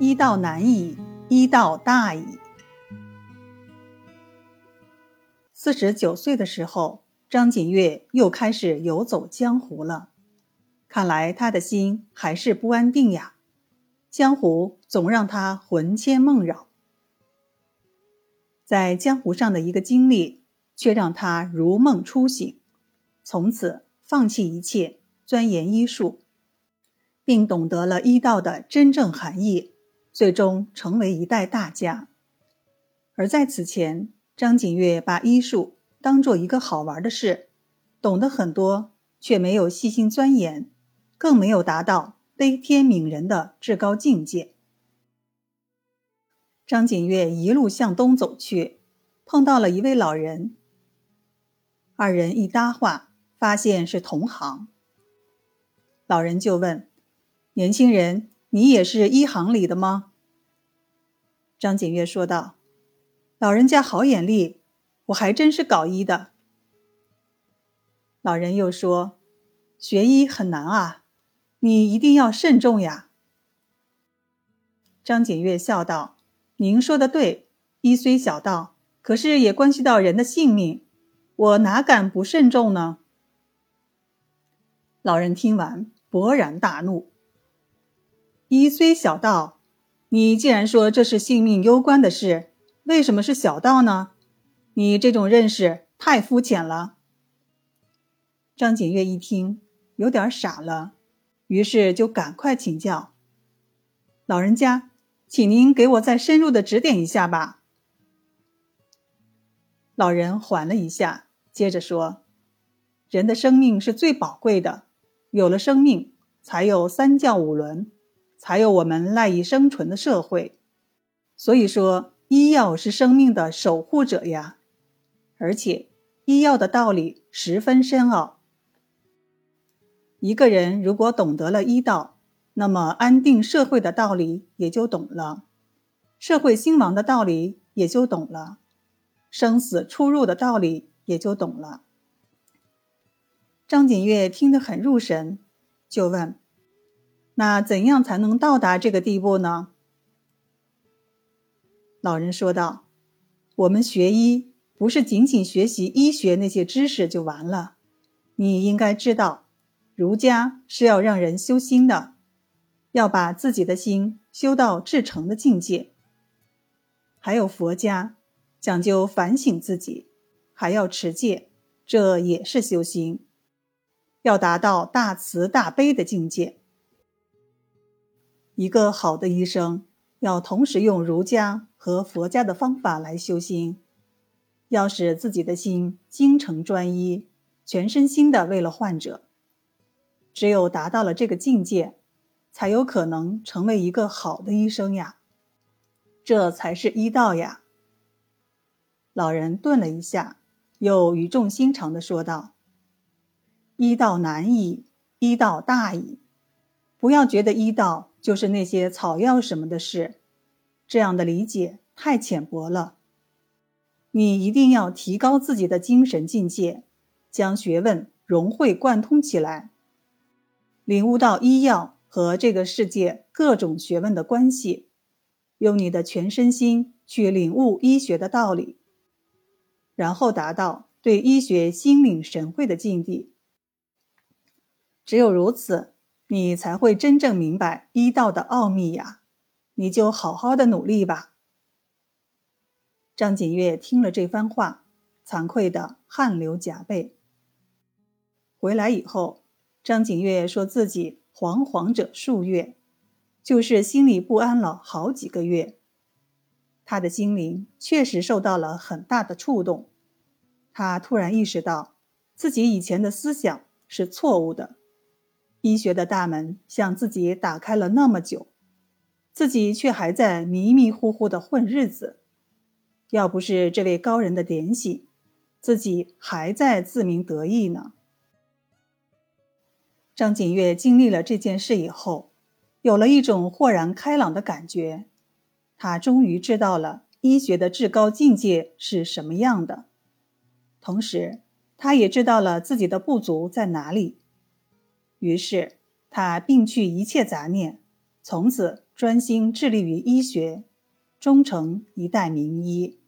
医道难矣，医道大矣。四十九岁的时候，张景岳又开始游走江湖了。看来他的心还是不安定呀，江湖总让他魂牵梦绕。在江湖上的一个经历，却让他如梦初醒，从此放弃一切，钻研医术。并懂得了医道的真正含义，最终成为一代大家。而在此前，张景岳把医术当做一个好玩的事，懂得很多，却没有细心钻研，更没有达到悲天悯人的至高境界。张景岳一路向东走去，碰到了一位老人。二人一搭话，发现是同行。老人就问。年轻人，你也是医行里的吗？张景岳说道：“老人家好眼力，我还真是搞医的。”老人又说：“学医很难啊，你一定要慎重呀。”张景岳笑道：“您说的对，医虽小道，可是也关系到人的性命，我哪敢不慎重呢？”老人听完，勃然大怒。一虽小道，你既然说这是性命攸关的事，为什么是小道呢？你这种认识太肤浅了。张景岳一听，有点傻了，于是就赶快请教老人家，请您给我再深入的指点一下吧。老人缓了一下，接着说：“人的生命是最宝贵的，有了生命，才有三教五伦。”才有我们赖以生存的社会，所以说医药是生命的守护者呀。而且医药的道理十分深奥。一个人如果懂得了医道，那么安定社会的道理也就懂了，社会兴亡的道理也就懂了，生死出入的道理也就懂了。张景岳听得很入神，就问。那怎样才能到达这个地步呢？老人说道：“我们学医不是仅仅学习医学那些知识就完了，你应该知道，儒家是要让人修心的，要把自己的心修到至诚的境界；还有佛家讲究反省自己，还要持戒，这也是修心，要达到大慈大悲的境界。”一个好的医生要同时用儒家和佛家的方法来修心，要使自己的心精诚专一，全身心的为了患者。只有达到了这个境界，才有可能成为一个好的医生呀。这才是医道呀。老人顿了一下，又语重心长的说道：“医道难矣，医道大矣。不要觉得医道。”就是那些草药什么的事，这样的理解太浅薄了。你一定要提高自己的精神境界，将学问融会贯通起来，领悟到医药和这个世界各种学问的关系，用你的全身心去领悟医学的道理，然后达到对医学心领神会的境地。只有如此。你才会真正明白医道的奥秘呀！你就好好的努力吧。张景岳听了这番话，惭愧的汗流浃背。回来以后，张景岳说自己惶惶者数月，就是心里不安了好几个月。他的心灵确实受到了很大的触动，他突然意识到自己以前的思想是错误的。医学的大门向自己打开了那么久，自己却还在迷迷糊糊的混日子。要不是这位高人的点醒，自己还在自鸣得意呢。张景岳经历了这件事以后，有了一种豁然开朗的感觉。他终于知道了医学的至高境界是什么样的，同时，他也知道了自己的不足在哪里。于是，他摒去一切杂念，从此专心致力于医学，终成一代名医。